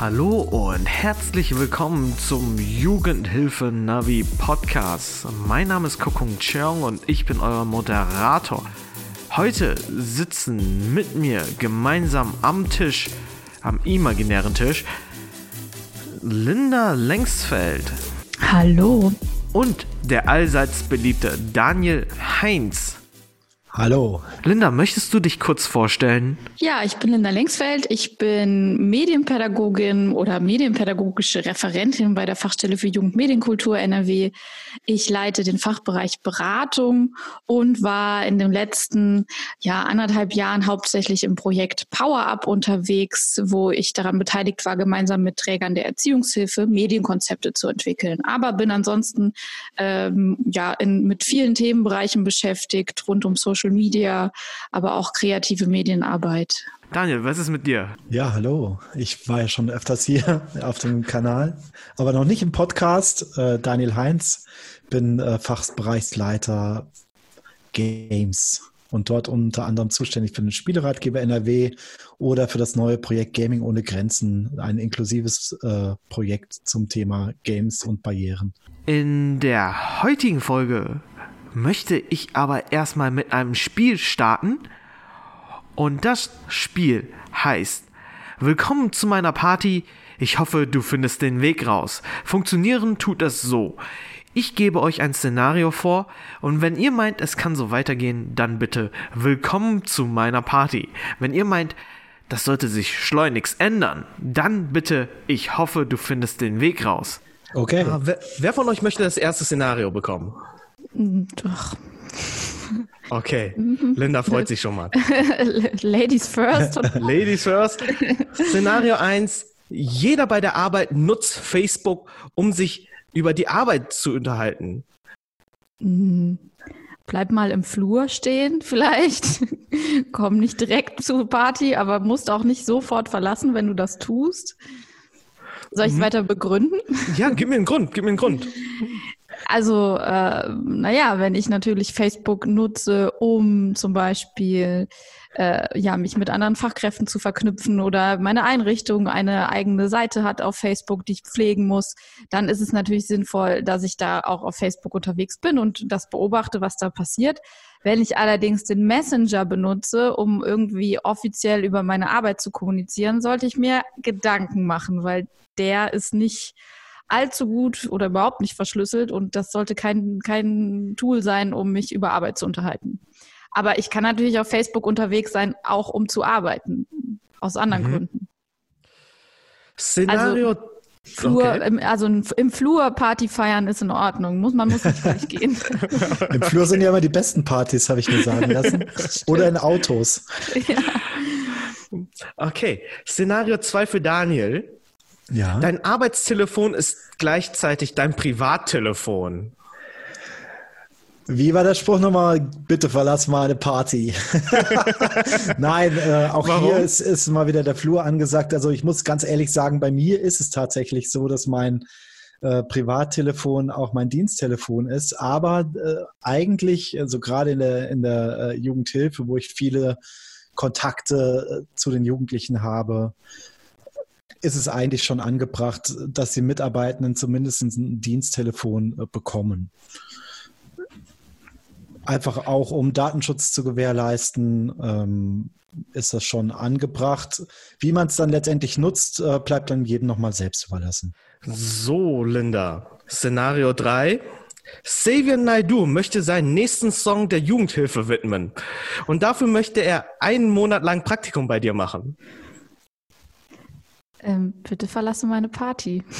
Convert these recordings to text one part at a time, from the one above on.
Hallo und herzlich willkommen zum Jugendhilfe Navi Podcast. Mein Name ist Kokung Cheong und ich bin euer Moderator. Heute sitzen mit mir gemeinsam am Tisch, am imaginären Tisch, Linda Längsfeld. Hallo. Und der allseits beliebte Daniel Heinz. Hallo. Linda, möchtest du dich kurz vorstellen? Ja, ich bin Linda Längsfeld. Ich bin Medienpädagogin oder medienpädagogische Referentin bei der Fachstelle für Jugendmedienkultur NRW. Ich leite den Fachbereich Beratung und war in den letzten ja, anderthalb Jahren hauptsächlich im Projekt Power Up unterwegs, wo ich daran beteiligt war, gemeinsam mit Trägern der Erziehungshilfe Medienkonzepte zu entwickeln. Aber bin ansonsten ähm, ja in, mit vielen Themenbereichen beschäftigt, rund um Social Social Media, aber auch kreative Medienarbeit. Daniel, was ist mit dir? Ja, hallo. Ich war ja schon öfters hier auf dem Kanal, aber noch nicht im Podcast. Äh, Daniel Heinz, bin äh, Fachbereichsleiter Games und dort unter anderem zuständig für den Spieleratgeber NRW oder für das neue Projekt Gaming ohne Grenzen, ein inklusives äh, Projekt zum Thema Games und Barrieren. In der heutigen Folge möchte ich aber erstmal mit einem Spiel starten. Und das Spiel heißt Willkommen zu meiner Party. Ich hoffe, du findest den Weg raus. Funktionieren tut es so. Ich gebe euch ein Szenario vor und wenn ihr meint, es kann so weitergehen, dann bitte Willkommen zu meiner Party. Wenn ihr meint, das sollte sich schleunigst ändern, dann bitte Ich hoffe, du findest den Weg raus. Okay. Ah, wer, wer von euch möchte das erste Szenario bekommen? Doch. Okay, Linda freut sich schon mal. Ladies first. Ladies first. Szenario 1. Jeder bei der Arbeit nutzt Facebook, um sich über die Arbeit zu unterhalten. Hm. Bleib mal im Flur stehen, vielleicht. Komm nicht direkt zur Party, aber musst auch nicht sofort verlassen, wenn du das tust. Soll ich es mhm. weiter begründen? Ja, gib mir einen Grund, gib mir einen Grund. Also, äh, naja, wenn ich natürlich Facebook nutze, um zum Beispiel äh, ja, mich mit anderen Fachkräften zu verknüpfen oder meine Einrichtung eine eigene Seite hat auf Facebook, die ich pflegen muss, dann ist es natürlich sinnvoll, dass ich da auch auf Facebook unterwegs bin und das beobachte, was da passiert. Wenn ich allerdings den Messenger benutze, um irgendwie offiziell über meine Arbeit zu kommunizieren, sollte ich mir Gedanken machen, weil der ist nicht allzu gut oder überhaupt nicht verschlüsselt und das sollte kein, kein Tool sein, um mich über Arbeit zu unterhalten. Aber ich kann natürlich auf Facebook unterwegs sein, auch um zu arbeiten, aus anderen mhm. Gründen. Szenario. Also, Flur, okay. im, also im Flur Party feiern ist in Ordnung. Muss, man muss nicht gleich gehen. Im Flur sind ja immer die besten Partys, habe ich mir sagen lassen. Oder in Autos. Ja. Okay. Szenario 2 für Daniel. Ja. Dein Arbeitstelefon ist gleichzeitig dein Privattelefon. Wie war der Spruch nochmal? Bitte verlass mal eine Party. Nein, äh, auch Warum? hier ist, ist mal wieder der Flur angesagt. Also ich muss ganz ehrlich sagen, bei mir ist es tatsächlich so, dass mein äh, Privattelefon auch mein Diensttelefon ist. Aber äh, eigentlich, also gerade in der, in der äh, Jugendhilfe, wo ich viele Kontakte äh, zu den Jugendlichen habe, ist es eigentlich schon angebracht, dass die Mitarbeitenden zumindest ein Diensttelefon äh, bekommen. Einfach auch, um Datenschutz zu gewährleisten, ähm, ist das schon angebracht. Wie man es dann letztendlich nutzt, äh, bleibt dann jedem nochmal selbst überlassen. So, Linda. Szenario 3. Xavier Naidu möchte seinen nächsten Song der Jugendhilfe widmen. Und dafür möchte er einen Monat lang Praktikum bei dir machen. Ähm, bitte verlasse meine Party.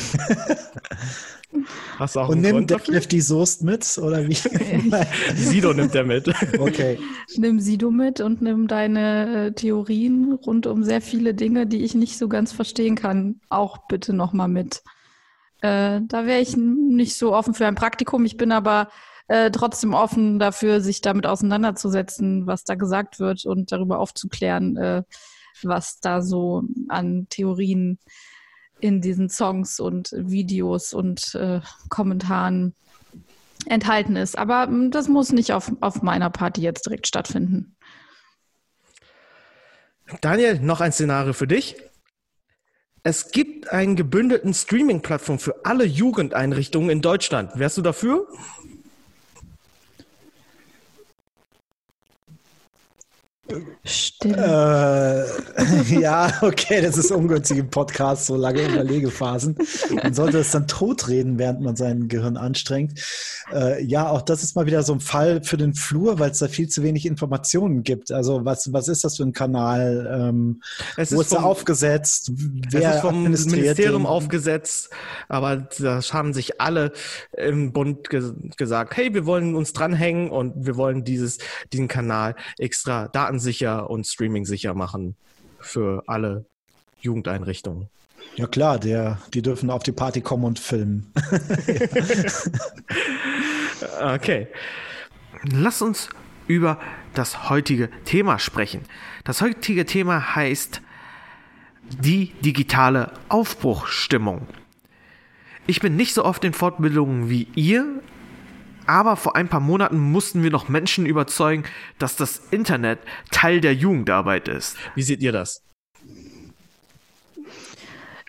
Hast du auch Und nimmt Detlef die Soest mit? Oder wie? Sido nimmt er mit. Okay. Nimm Sido mit und nimm deine äh, Theorien rund um sehr viele Dinge, die ich nicht so ganz verstehen kann, auch bitte nochmal mit. Äh, da wäre ich nicht so offen für ein Praktikum. Ich bin aber äh, trotzdem offen dafür, sich damit auseinanderzusetzen, was da gesagt wird und darüber aufzuklären, äh, was da so an Theorien in diesen Songs und Videos und äh, Kommentaren enthalten ist. Aber hm, das muss nicht auf, auf meiner Party jetzt direkt stattfinden. Daniel, noch ein Szenario für dich. Es gibt einen gebündelten Streaming-Plattform für alle Jugendeinrichtungen in Deutschland. Wärst du dafür? Stimmt. Äh, ja, okay, das ist ungünstig im Podcast, so lange Überlegephasen. Man sollte es dann totreden, während man sein Gehirn anstrengt. Äh, ja, auch das ist mal wieder so ein Fall für den Flur, weil es da viel zu wenig Informationen gibt. Also was, was ist das für ein Kanal? Ähm, es wo ist, er aufgesetzt? Wer es ist vom Ministerium den? aufgesetzt, aber da haben sich alle im Bund ge gesagt, hey, wir wollen uns dranhängen und wir wollen dieses, diesen Kanal extra datensicher und streamingsicher machen für alle Jugendeinrichtungen. Ja klar, der, die dürfen auf die Party kommen und filmen. okay. Lass uns über das heutige Thema sprechen. Das heutige Thema heißt die digitale Aufbruchstimmung. Ich bin nicht so oft in Fortbildungen wie ihr, aber vor ein paar Monaten mussten wir noch Menschen überzeugen, dass das Internet Teil der Jugendarbeit ist. Wie seht ihr das?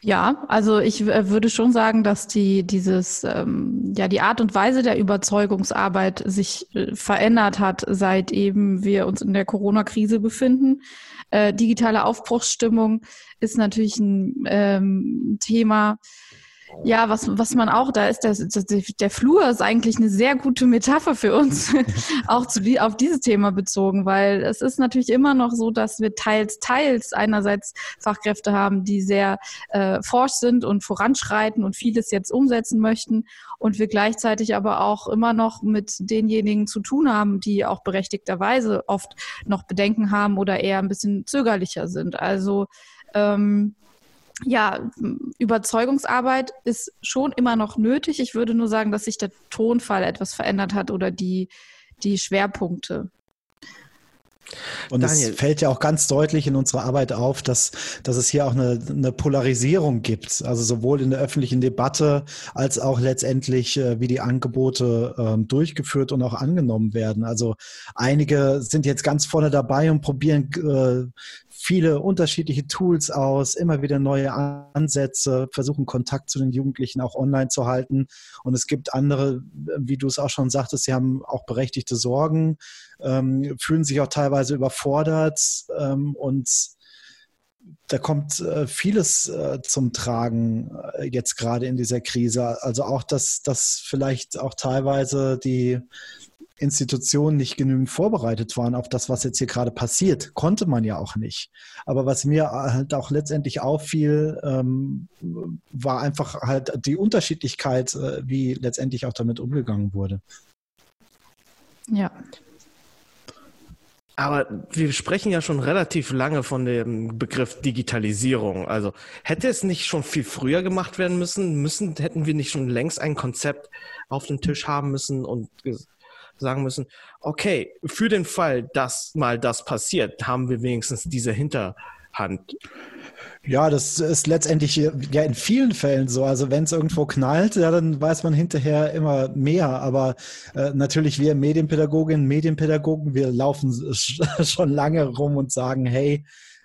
Ja, also ich äh, würde schon sagen, dass die dieses ähm, ja die Art und Weise der Überzeugungsarbeit sich äh, verändert hat, seit eben wir uns in der Corona-Krise befinden. Äh, digitale Aufbruchsstimmung ist natürlich ein ähm, Thema, ja, was, was man auch, da ist der, der Flur ist eigentlich eine sehr gute Metapher für uns, auch zu, auf dieses Thema bezogen, weil es ist natürlich immer noch so, dass wir teils, teils einerseits Fachkräfte haben, die sehr äh, forsch sind und voranschreiten und vieles jetzt umsetzen möchten und wir gleichzeitig aber auch immer noch mit denjenigen zu tun haben, die auch berechtigterweise oft noch Bedenken haben oder eher ein bisschen zögerlicher sind. Also ähm, ja, Überzeugungsarbeit ist schon immer noch nötig. Ich würde nur sagen, dass sich der Tonfall etwas verändert hat oder die, die Schwerpunkte. Und Daniel. es fällt ja auch ganz deutlich in unserer Arbeit auf, dass, dass es hier auch eine, eine Polarisierung gibt. Also sowohl in der öffentlichen Debatte als auch letztendlich, äh, wie die Angebote äh, durchgeführt und auch angenommen werden. Also einige sind jetzt ganz vorne dabei und probieren äh, viele unterschiedliche Tools aus, immer wieder neue Ansätze, versuchen Kontakt zu den Jugendlichen auch online zu halten. Und es gibt andere, wie du es auch schon sagtest, sie haben auch berechtigte Sorgen, ähm, fühlen sich auch teilweise überfordert ähm, und da kommt äh, vieles äh, zum Tragen äh, jetzt gerade in dieser Krise. Also auch, dass, dass vielleicht auch teilweise die Institutionen nicht genügend vorbereitet waren auf das, was jetzt hier gerade passiert. Konnte man ja auch nicht. Aber was mir halt auch letztendlich auffiel, ähm, war einfach halt die Unterschiedlichkeit, äh, wie letztendlich auch damit umgegangen wurde. Ja. Aber wir sprechen ja schon relativ lange von dem Begriff Digitalisierung. Also hätte es nicht schon viel früher gemacht werden müssen? Müssen hätten wir nicht schon längst ein Konzept auf dem Tisch haben müssen und sagen müssen, okay, für den Fall, dass mal das passiert, haben wir wenigstens diese Hinterhand. Ja, das ist letztendlich ja in vielen Fällen so. Also wenn es irgendwo knallt, ja, dann weiß man hinterher immer mehr. Aber äh, natürlich wir Medienpädagoginnen, Medienpädagogen, wir laufen schon lange rum und sagen, hey,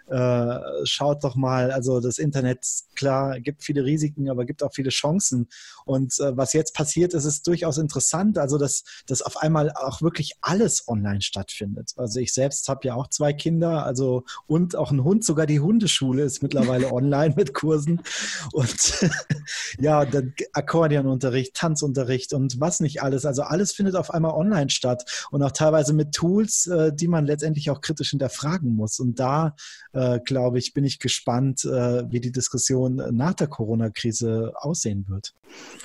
äh, schaut doch mal, also das Internet, klar, gibt viele Risiken, aber gibt auch viele Chancen. Und äh, was jetzt passiert, ist ist durchaus interessant, also dass, dass auf einmal auch wirklich alles online stattfindet. Also ich selbst habe ja auch zwei Kinder, also und auch ein Hund, sogar die Hundeschule ist mittlerweile online mit Kursen. Und ja, dann Akkordeonunterricht, Tanzunterricht und was nicht alles. Also alles findet auf einmal online statt und auch teilweise mit Tools, äh, die man letztendlich auch kritisch hinterfragen muss. Und da äh, glaube ich, bin ich gespannt, äh, wie die Diskussion nach der Corona-Krise aussehen wird.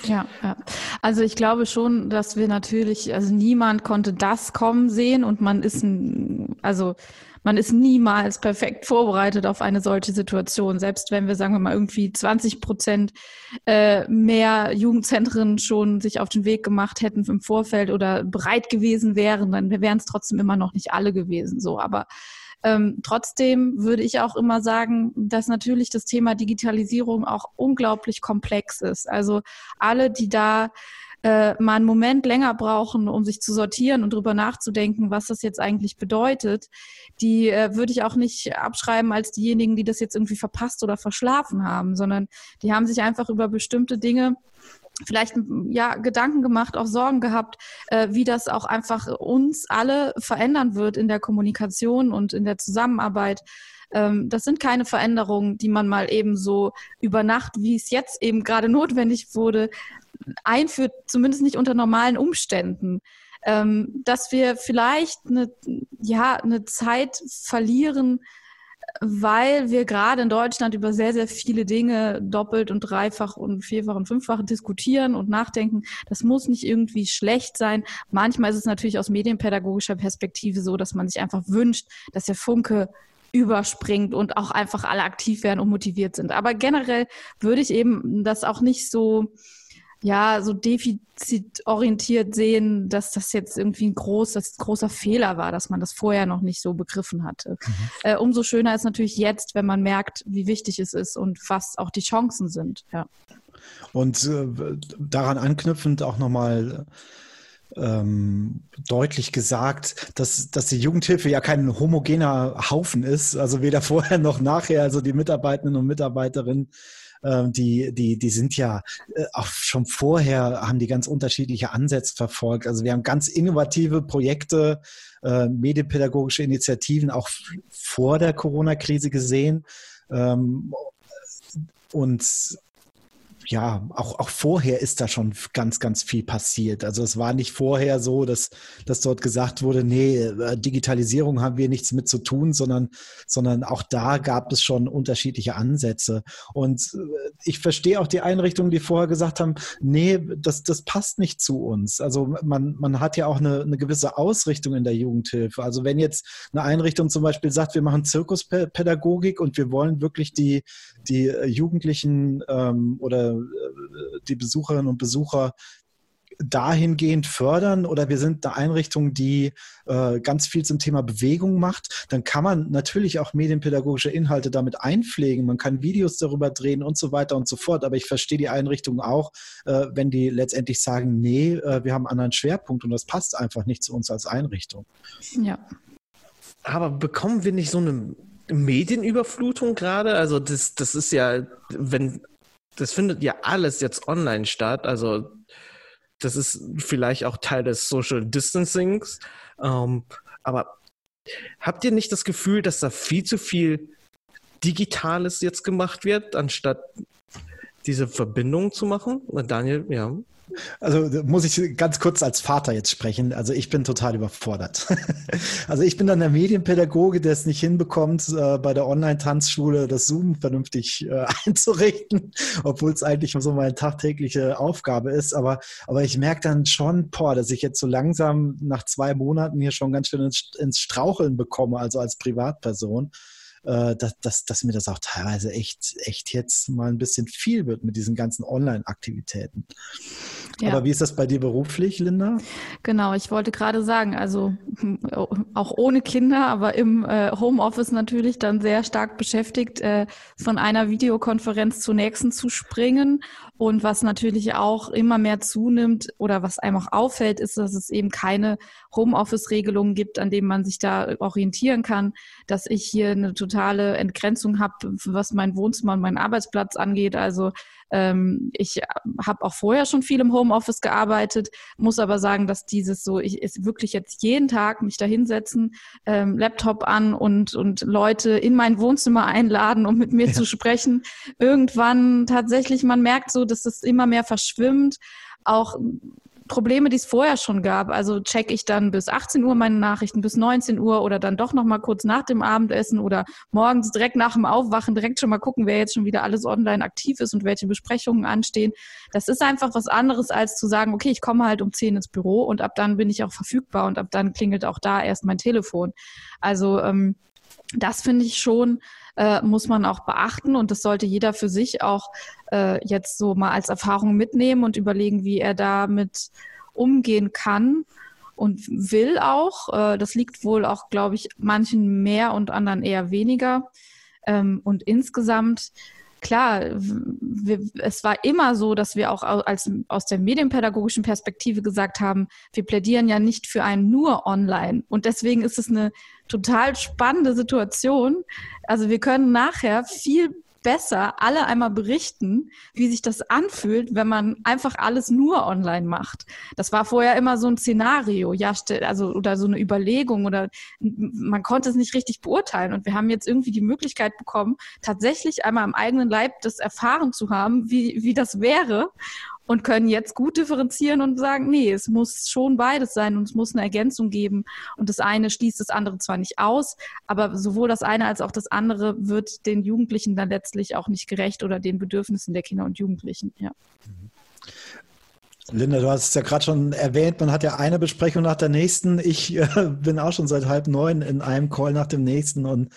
Ja, ja, also ich glaube schon, dass wir natürlich, also niemand konnte das kommen sehen und man ist ein, also man ist niemals perfekt vorbereitet auf eine solche Situation. Selbst wenn wir, sagen wir mal, irgendwie 20 Prozent äh, mehr Jugendzentren schon sich auf den Weg gemacht hätten im Vorfeld oder bereit gewesen wären, dann wären es trotzdem immer noch nicht alle gewesen. So, aber ähm, trotzdem würde ich auch immer sagen, dass natürlich das Thema Digitalisierung auch unglaublich komplex ist. Also alle, die da äh, mal einen Moment länger brauchen, um sich zu sortieren und drüber nachzudenken, was das jetzt eigentlich bedeutet, die äh, würde ich auch nicht abschreiben als diejenigen, die das jetzt irgendwie verpasst oder verschlafen haben, sondern die haben sich einfach über bestimmte Dinge vielleicht ja Gedanken gemacht, auch Sorgen gehabt, äh, wie das auch einfach uns alle verändern wird in der Kommunikation und in der Zusammenarbeit. Ähm, das sind keine Veränderungen, die man mal eben so über Nacht, wie es jetzt eben gerade notwendig wurde, einführt, zumindest nicht unter normalen Umständen. Ähm, dass wir vielleicht eine, ja, eine Zeit verlieren, weil wir gerade in Deutschland über sehr, sehr viele Dinge doppelt und dreifach und vierfach und fünffach diskutieren und nachdenken. Das muss nicht irgendwie schlecht sein. Manchmal ist es natürlich aus medienpädagogischer Perspektive so, dass man sich einfach wünscht, dass der Funke überspringt und auch einfach alle aktiv werden und motiviert sind. Aber generell würde ich eben das auch nicht so ja, so defizitorientiert sehen, dass das jetzt irgendwie ein groß, das großer Fehler war, dass man das vorher noch nicht so begriffen hatte. Mhm. Äh, umso schöner ist natürlich jetzt, wenn man merkt, wie wichtig es ist und was auch die Chancen sind. Ja. Und äh, daran anknüpfend auch nochmal ähm, deutlich gesagt, dass, dass die Jugendhilfe ja kein homogener Haufen ist, also weder vorher noch nachher, also die Mitarbeitenden und Mitarbeiterinnen ähm, die, die, die sind ja äh, auch schon vorher, haben die ganz unterschiedliche Ansätze verfolgt. Also wir haben ganz innovative Projekte, äh, medienpädagogische Initiativen auch vor der Corona-Krise gesehen. Ähm, und ja, auch, auch vorher ist da schon ganz, ganz viel passiert. Also es war nicht vorher so, dass, dass dort gesagt wurde, nee, äh, Digitalisierung haben wir nichts mit zu tun, sondern, sondern auch da gab es schon unterschiedliche Ansätze. Und äh, ich verstehe auch die Einrichtungen, die vorher gesagt haben, nee, das, das passt nicht zu uns. Also man, man hat ja auch eine, eine gewisse Ausrichtung in der Jugendhilfe. Also wenn jetzt eine Einrichtung zum Beispiel sagt, wir machen Zirkuspädagogik und wir wollen wirklich die, die Jugendlichen ähm, oder äh, die Besucherinnen und Besucher dahingehend fördern oder wir sind eine Einrichtung, die äh, ganz viel zum Thema Bewegung macht, dann kann man natürlich auch medienpädagogische Inhalte damit einpflegen. Man kann Videos darüber drehen und so weiter und so fort. Aber ich verstehe die Einrichtung auch, äh, wenn die letztendlich sagen, nee, äh, wir haben einen anderen Schwerpunkt und das passt einfach nicht zu uns als Einrichtung. Ja. Aber bekommen wir nicht so eine Medienüberflutung gerade? Also das, das ist ja, wenn das findet ja alles jetzt online statt. Also das ist vielleicht auch Teil des Social Distancings. Ähm, aber habt ihr nicht das Gefühl, dass da viel zu viel Digitales jetzt gemacht wird, anstatt diese Verbindung zu machen? Daniel, ja. Also muss ich ganz kurz als Vater jetzt sprechen. Also ich bin total überfordert. also ich bin dann der Medienpädagoge, der es nicht hinbekommt, äh, bei der Online-Tanzschule das Zoom vernünftig äh, einzurichten, obwohl es eigentlich so meine tagtägliche Aufgabe ist. Aber, aber ich merke dann schon, boah, dass ich jetzt so langsam nach zwei Monaten hier schon ganz schön ins, ins Straucheln bekomme, also als Privatperson äh, dass, dass, dass mir das auch teilweise echt, echt jetzt mal ein bisschen viel wird mit diesen ganzen Online-Aktivitäten. Ja. Aber wie ist das bei dir beruflich, Linda? Genau, ich wollte gerade sagen, also auch ohne Kinder, aber im äh, Homeoffice natürlich dann sehr stark beschäftigt, äh, von einer Videokonferenz zur nächsten zu springen. Und was natürlich auch immer mehr zunimmt oder was einem auch auffällt, ist, dass es eben keine Homeoffice-Regelungen gibt, an denen man sich da orientieren kann, dass ich hier eine totale Entgrenzung habe, was mein Wohnzimmer und meinen Arbeitsplatz angeht. Also ähm, ich habe auch vorher schon viel im Homeoffice gearbeitet, muss aber sagen, dass dieses so, ich ist wirklich jetzt jeden Tag mich da hinsetzen, ähm, Laptop an und, und Leute in mein Wohnzimmer einladen, um mit mir ja. zu sprechen. Irgendwann tatsächlich, man merkt so, dass es immer mehr verschwimmt. Auch Probleme, die es vorher schon gab. Also check ich dann bis 18 Uhr meine Nachrichten, bis 19 Uhr oder dann doch noch mal kurz nach dem Abendessen oder morgens direkt nach dem Aufwachen direkt schon mal gucken, wer jetzt schon wieder alles online aktiv ist und welche Besprechungen anstehen. Das ist einfach was anderes als zu sagen, okay, ich komme halt um 10 ins Büro und ab dann bin ich auch verfügbar und ab dann klingelt auch da erst mein Telefon. Also ähm, das finde ich schon äh, muss man auch beachten und das sollte jeder für sich auch äh, jetzt so mal als Erfahrung mitnehmen und überlegen, wie er damit umgehen kann und will auch. Äh, das liegt wohl auch, glaube ich, manchen mehr und anderen eher weniger. Ähm, und insgesamt klar, wir, es war immer so, dass wir auch als, aus der medienpädagogischen Perspektive gesagt haben, wir plädieren ja nicht für ein nur online. Und deswegen ist es eine total spannende Situation. Also wir können nachher viel besser alle einmal berichten, wie sich das anfühlt, wenn man einfach alles nur online macht. Das war vorher immer so ein Szenario, ja, also oder so eine Überlegung oder man konnte es nicht richtig beurteilen. Und wir haben jetzt irgendwie die Möglichkeit bekommen, tatsächlich einmal am eigenen Leib das erfahren zu haben, wie, wie das wäre und können jetzt gut differenzieren und sagen, nee, es muss schon beides sein und es muss eine Ergänzung geben. Und das eine schließt das andere zwar nicht aus, aber sowohl das eine als auch das andere wird den Jugendlichen dann letztlich auch nicht gerecht oder den Bedürfnissen der Kinder und Jugendlichen. Ja. Linda, du hast es ja gerade schon erwähnt, man hat ja eine Besprechung nach der nächsten. Ich äh, bin auch schon seit halb neun in einem Call nach dem nächsten und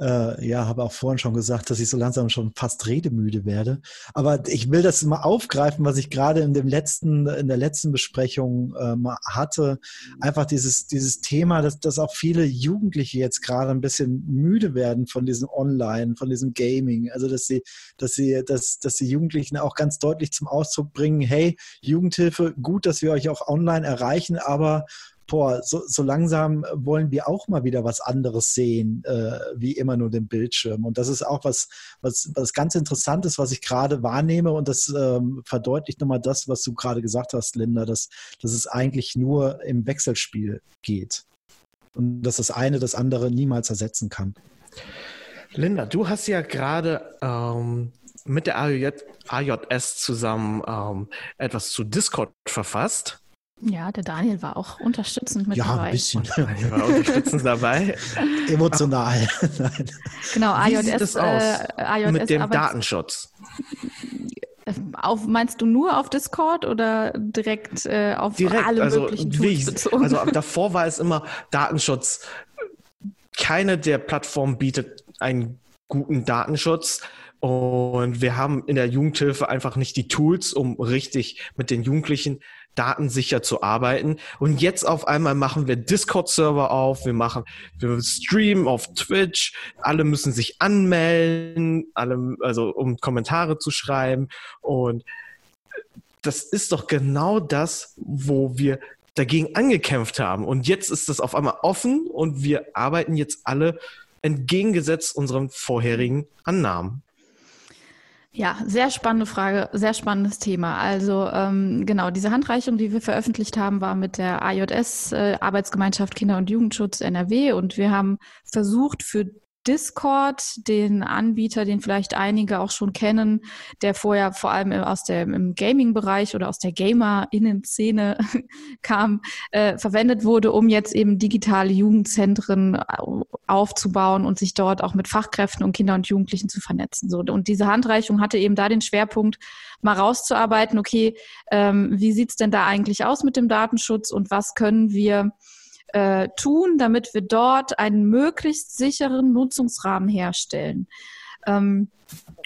äh, ja, habe auch vorhin schon gesagt, dass ich so langsam schon fast redemüde werde. Aber ich will das mal aufgreifen, was ich gerade in dem letzten, in der letzten Besprechung äh, mal hatte. Einfach dieses, dieses Thema, dass, dass auch viele Jugendliche jetzt gerade ein bisschen müde werden von diesem Online, von diesem Gaming. Also dass sie, dass sie, dass, dass die Jugendlichen auch ganz deutlich zum Ausdruck bringen, hey, Jugendhilfe, gut, dass wir euch auch online erreichen, aber boah, so, so langsam wollen wir auch mal wieder was anderes sehen, äh, wie immer nur den Bildschirm. Und das ist auch was, was, was ganz Interessantes, was ich gerade wahrnehme. Und das ähm, verdeutlicht nochmal das, was du gerade gesagt hast, Linda, dass, dass es eigentlich nur im Wechselspiel geht. Und dass das eine das andere niemals ersetzen kann. Linda, du hast ja gerade ähm, mit der AJ, AJS zusammen ähm, etwas zu Discord verfasst. Ja, der Daniel war auch unterstützend mit ja, dabei. Ja, ein bisschen. Daniel war unterstützend dabei. Emotional. genau, AJS. Wie sieht das aus äh, AJS mit dem Datenschutz? Auf, meinst du nur auf Discord oder direkt äh, auf direkt, alle also, möglichen Tools bezogen? Also davor war es immer Datenschutz. Keine der Plattformen bietet einen guten Datenschutz. Und wir haben in der Jugendhilfe einfach nicht die Tools, um richtig mit den Jugendlichen datensicher zu arbeiten. Und jetzt auf einmal machen wir Discord-Server auf, wir machen, wir streamen auf Twitch, alle müssen sich anmelden, alle, also um Kommentare zu schreiben. Und das ist doch genau das, wo wir dagegen angekämpft haben. Und jetzt ist das auf einmal offen und wir arbeiten jetzt alle entgegengesetzt unseren vorherigen Annahmen. Ja, sehr spannende Frage, sehr spannendes Thema. Also ähm, genau, diese Handreichung, die wir veröffentlicht haben, war mit der AJS, äh, Arbeitsgemeinschaft Kinder- und Jugendschutz NRW. Und wir haben versucht, für Discord, den Anbieter, den vielleicht einige auch schon kennen, der vorher vor allem aus dem Gaming-Bereich oder aus der Gamer-Innen-Szene kam, äh, verwendet wurde, um jetzt eben digitale Jugendzentren aufzubauen und sich dort auch mit Fachkräften und Kindern und Jugendlichen zu vernetzen. So, und diese Handreichung hatte eben da den Schwerpunkt, mal rauszuarbeiten, okay, ähm, wie sieht's denn da eigentlich aus mit dem Datenschutz und was können wir äh, tun, damit wir dort einen möglichst sicheren Nutzungsrahmen herstellen. Ähm,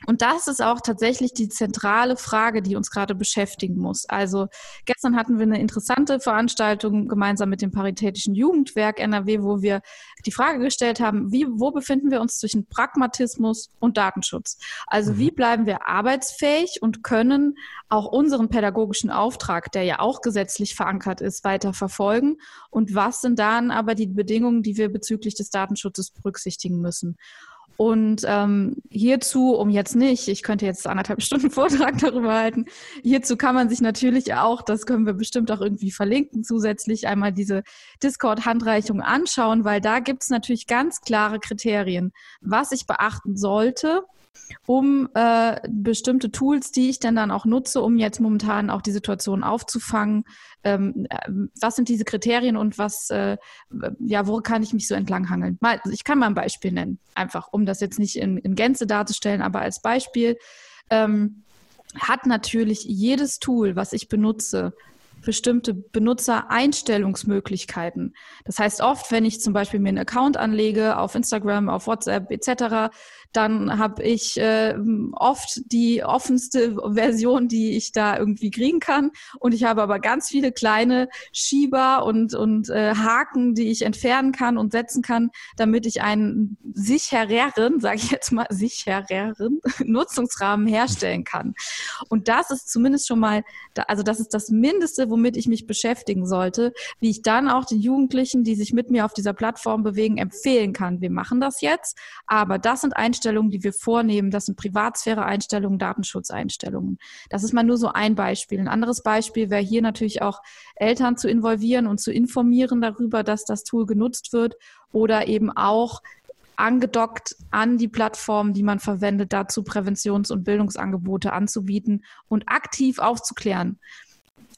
und das ist auch tatsächlich die zentrale Frage, die uns gerade beschäftigen muss. Also gestern hatten wir eine interessante Veranstaltung gemeinsam mit dem Paritätischen Jugendwerk NRW, wo wir die Frage gestellt haben, wie, wo befinden wir uns zwischen Pragmatismus und Datenschutz? Also wie mhm. bleiben wir arbeitsfähig und können auch unseren pädagogischen Auftrag, der ja auch gesetzlich verankert ist, weiter verfolgen? Und was sind dann aber die Bedingungen, die wir bezüglich des Datenschutzes berücksichtigen müssen? Und ähm, hierzu, um jetzt nicht, ich könnte jetzt anderthalb Stunden Vortrag darüber halten, hierzu kann man sich natürlich auch, das können wir bestimmt auch irgendwie verlinken, zusätzlich einmal diese Discord-Handreichung anschauen, weil da gibt es natürlich ganz klare Kriterien, was ich beachten sollte, um äh, bestimmte Tools, die ich dann dann auch nutze, um jetzt momentan auch die Situation aufzufangen. Ähm, äh, was sind diese Kriterien und was, äh, ja, wo kann ich mich so entlanghangeln? Mal, ich kann mal ein Beispiel nennen, einfach, um das jetzt nicht in, in Gänze darzustellen, aber als Beispiel. Ähm, hat natürlich jedes Tool, was ich benutze, bestimmte Benutzereinstellungsmöglichkeiten. Das heißt, oft, wenn ich zum Beispiel mir einen Account anlege auf Instagram, auf WhatsApp etc., dann habe ich äh, oft die offenste Version, die ich da irgendwie kriegen kann. Und ich habe aber ganz viele kleine Schieber und, und äh, Haken, die ich entfernen kann und setzen kann, damit ich einen sichereren, sage ich jetzt mal, sichereren Nutzungsrahmen herstellen kann. Und das ist zumindest schon mal, also das ist das Mindeste, womit ich mich beschäftigen sollte, wie ich dann auch den Jugendlichen, die sich mit mir auf dieser Plattform bewegen, empfehlen kann. Wir machen das jetzt, aber das sind Einstellungen, die wir vornehmen. Das sind Privatsphäre-Einstellungen, Datenschutzeinstellungen. Das ist mal nur so ein Beispiel. Ein anderes Beispiel wäre hier natürlich auch Eltern zu involvieren und zu informieren darüber, dass das Tool genutzt wird oder eben auch angedockt an die Plattform, die man verwendet, dazu Präventions- und Bildungsangebote anzubieten und aktiv aufzuklären.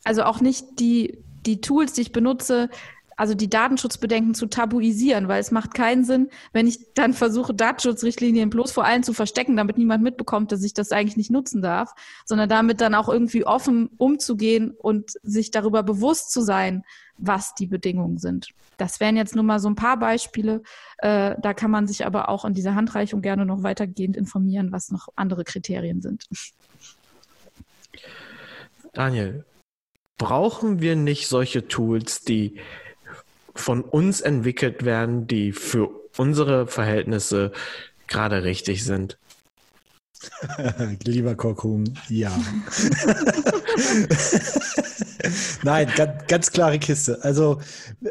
Also auch nicht die, die Tools, die ich benutze, also die Datenschutzbedenken zu tabuisieren, weil es macht keinen Sinn, wenn ich dann versuche, Datenschutzrichtlinien bloß vor allen zu verstecken, damit niemand mitbekommt, dass ich das eigentlich nicht nutzen darf, sondern damit dann auch irgendwie offen umzugehen und sich darüber bewusst zu sein, was die Bedingungen sind. Das wären jetzt nur mal so ein paar Beispiele. Äh, da kann man sich aber auch in dieser Handreichung gerne noch weitergehend informieren, was noch andere Kriterien sind. Daniel, brauchen wir nicht solche Tools, die von uns entwickelt werden, die für unsere Verhältnisse gerade richtig sind. Lieber Korkum, ja. Nein, ganz, ganz, klare Kiste. Also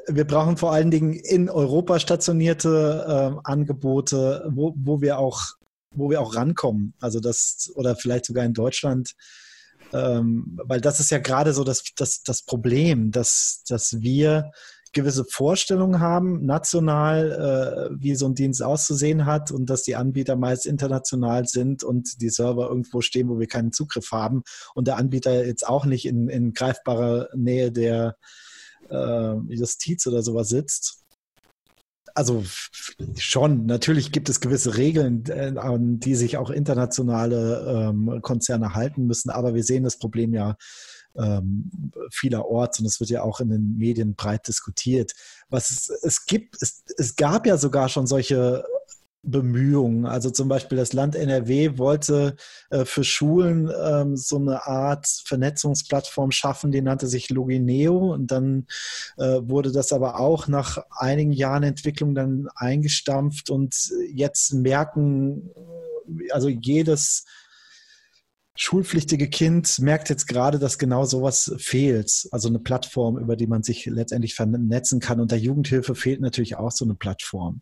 wir brauchen vor allen Dingen in Europa stationierte äh, Angebote, wo, wo wir auch, wo wir auch rankommen. Also das, oder vielleicht sogar in Deutschland, ähm, weil das ist ja gerade so das, das, das Problem, dass, dass wir gewisse Vorstellungen haben, national, äh, wie so ein Dienst auszusehen hat und dass die Anbieter meist international sind und die Server irgendwo stehen, wo wir keinen Zugriff haben und der Anbieter jetzt auch nicht in, in greifbarer Nähe der äh, Justiz oder sowas sitzt. Also schon, natürlich gibt es gewisse Regeln, äh, an die sich auch internationale ähm, Konzerne halten müssen, aber wir sehen das Problem ja ähm, vielerorts und es wird ja auch in den Medien breit diskutiert. Was es, es gibt, es, es gab ja sogar schon solche Bemühungen. Also zum Beispiel das Land NRW wollte äh, für Schulen ähm, so eine Art Vernetzungsplattform schaffen, die nannte sich Logineo und dann äh, wurde das aber auch nach einigen Jahren Entwicklung dann eingestampft und jetzt merken, also jedes schulpflichtige Kind merkt jetzt gerade, dass genau sowas fehlt. Also eine Plattform, über die man sich letztendlich vernetzen kann. Und der Jugendhilfe fehlt natürlich auch so eine Plattform.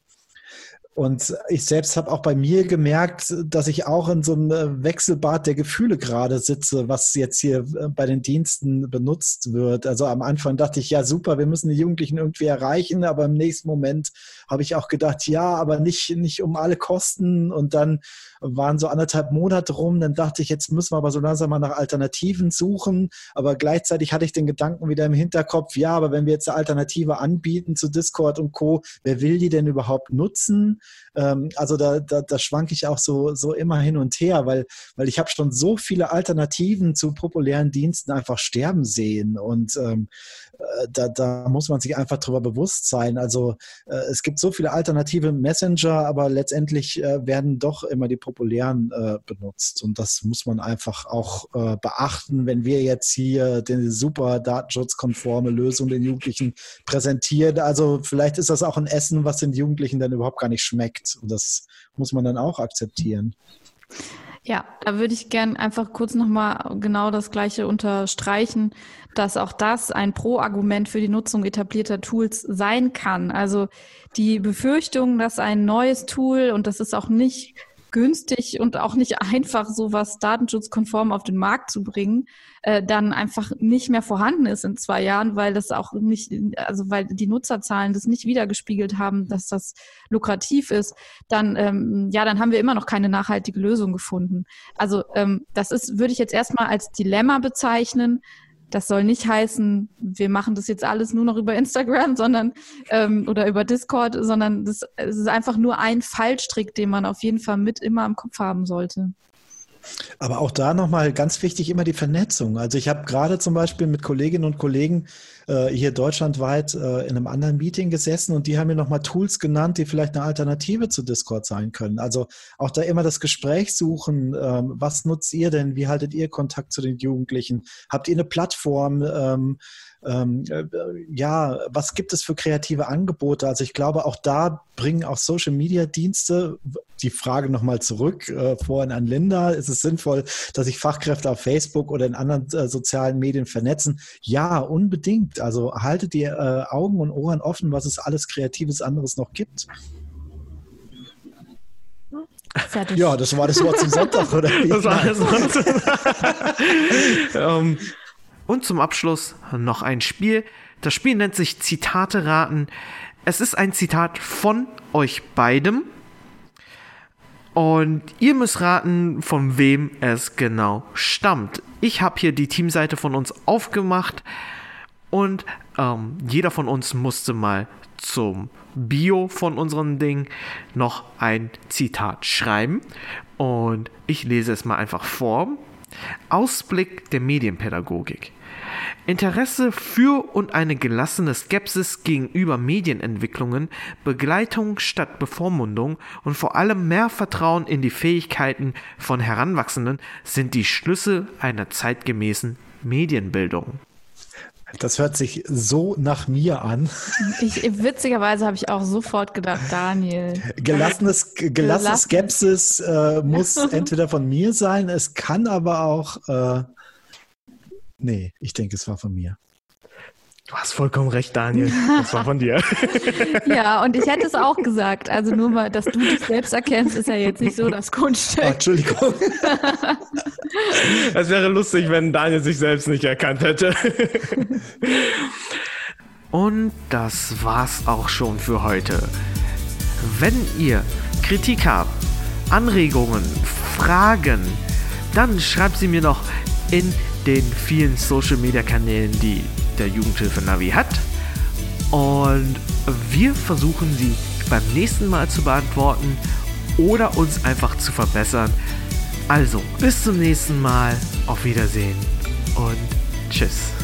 Und ich selbst habe auch bei mir gemerkt, dass ich auch in so einem äh, Wechselbad der Gefühle gerade sitze, was jetzt hier äh, bei den Diensten benutzt wird. Also am Anfang dachte ich, ja super, wir müssen die Jugendlichen irgendwie erreichen, aber im nächsten Moment habe ich auch gedacht, ja, aber nicht, nicht um alle Kosten. Und dann waren so anderthalb Monate rum, dann dachte ich, jetzt müssen wir aber so langsam mal nach Alternativen suchen. Aber gleichzeitig hatte ich den Gedanken wieder im Hinterkopf, ja, aber wenn wir jetzt eine Alternative anbieten zu Discord und Co., wer will die denn überhaupt nutzen? Ähm, also da, da, da schwanke ich auch so, so immer hin und her, weil, weil ich habe schon so viele Alternativen zu populären Diensten einfach sterben sehen. Und ähm, äh, da, da muss man sich einfach drüber bewusst sein. Also äh, es gibt so viele alternative Messenger, aber letztendlich äh, werden doch immer die populären äh, benutzt. Und das muss man einfach auch äh, beachten, wenn wir jetzt hier den super datenschutzkonforme Lösung den Jugendlichen präsentieren. Also vielleicht ist das auch ein Essen, was den Jugendlichen dann überhaupt gar nicht schmeckt. Und das muss man dann auch akzeptieren. Ja, da würde ich gern einfach kurz nochmal genau das Gleiche unterstreichen, dass auch das ein Pro-Argument für die Nutzung etablierter Tools sein kann. Also die Befürchtung, dass ein neues Tool, und das ist auch nicht günstig und auch nicht einfach, sowas datenschutzkonform auf den Markt zu bringen, äh, dann einfach nicht mehr vorhanden ist in zwei Jahren, weil das auch nicht, also weil die Nutzerzahlen das nicht wiedergespiegelt haben, dass das lukrativ ist, dann ähm, ja, dann haben wir immer noch keine nachhaltige Lösung gefunden. Also ähm, das ist, würde ich jetzt erstmal als Dilemma bezeichnen, das soll nicht heißen, wir machen das jetzt alles nur noch über Instagram, sondern ähm, oder über Discord, sondern das, es ist einfach nur ein Fallstrick, den man auf jeden Fall mit immer im Kopf haben sollte. Aber auch da nochmal ganz wichtig immer die Vernetzung. Also ich habe gerade zum Beispiel mit Kolleginnen und Kollegen äh, hier deutschlandweit äh, in einem anderen Meeting gesessen und die haben mir nochmal Tools genannt, die vielleicht eine Alternative zu Discord sein können. Also auch da immer das Gespräch suchen. Ähm, was nutzt ihr denn? Wie haltet ihr Kontakt zu den Jugendlichen? Habt ihr eine Plattform? Ähm, ähm, äh, ja, was gibt es für kreative Angebote? Also ich glaube, auch da bringen auch Social-Media-Dienste, die Frage nochmal zurück, äh, vorhin an Linda, ist es sinnvoll, dass sich Fachkräfte auf Facebook oder in anderen äh, sozialen Medien vernetzen? Ja, unbedingt. Also haltet die äh, Augen und Ohren offen, was es alles Kreatives anderes noch gibt. Fertig. Ja, das war das Wort zum Sonntag, oder? Das war das Wort zum um, Und zum Abschluss noch ein Spiel. Das Spiel nennt sich Zitate raten. Es ist ein Zitat von euch beidem. Und ihr müsst raten, von wem es genau stammt. Ich habe hier die Teamseite von uns aufgemacht und ähm, jeder von uns musste mal zum Bio von unserem Ding noch ein Zitat schreiben. Und ich lese es mal einfach vor. Ausblick der Medienpädagogik. Interesse für und eine gelassene Skepsis gegenüber Medienentwicklungen, Begleitung statt Bevormundung und vor allem mehr Vertrauen in die Fähigkeiten von Heranwachsenden sind die Schlüssel einer zeitgemäßen Medienbildung. Das hört sich so nach mir an. Ich, witzigerweise habe ich auch sofort gedacht, Daniel. Gelassenes, gelassene Skepsis äh, muss entweder von mir sein, es kann aber auch äh, Nee, ich denke, es war von mir. Du hast vollkommen recht, Daniel. Das war von dir. ja, und ich hätte es auch gesagt. Also nur mal, dass du dich selbst erkennst, ist ja jetzt nicht so das Kunststück. Oh, Entschuldigung. Es wäre lustig, wenn Daniel sich selbst nicht erkannt hätte. Und das war's auch schon für heute. Wenn ihr Kritik habt, Anregungen, Fragen, dann schreibt sie mir doch in den vielen Social Media Kanälen, die der Jugendhilfe Navi hat. Und wir versuchen sie beim nächsten Mal zu beantworten oder uns einfach zu verbessern. Also, bis zum nächsten Mal. Auf Wiedersehen und tschüss.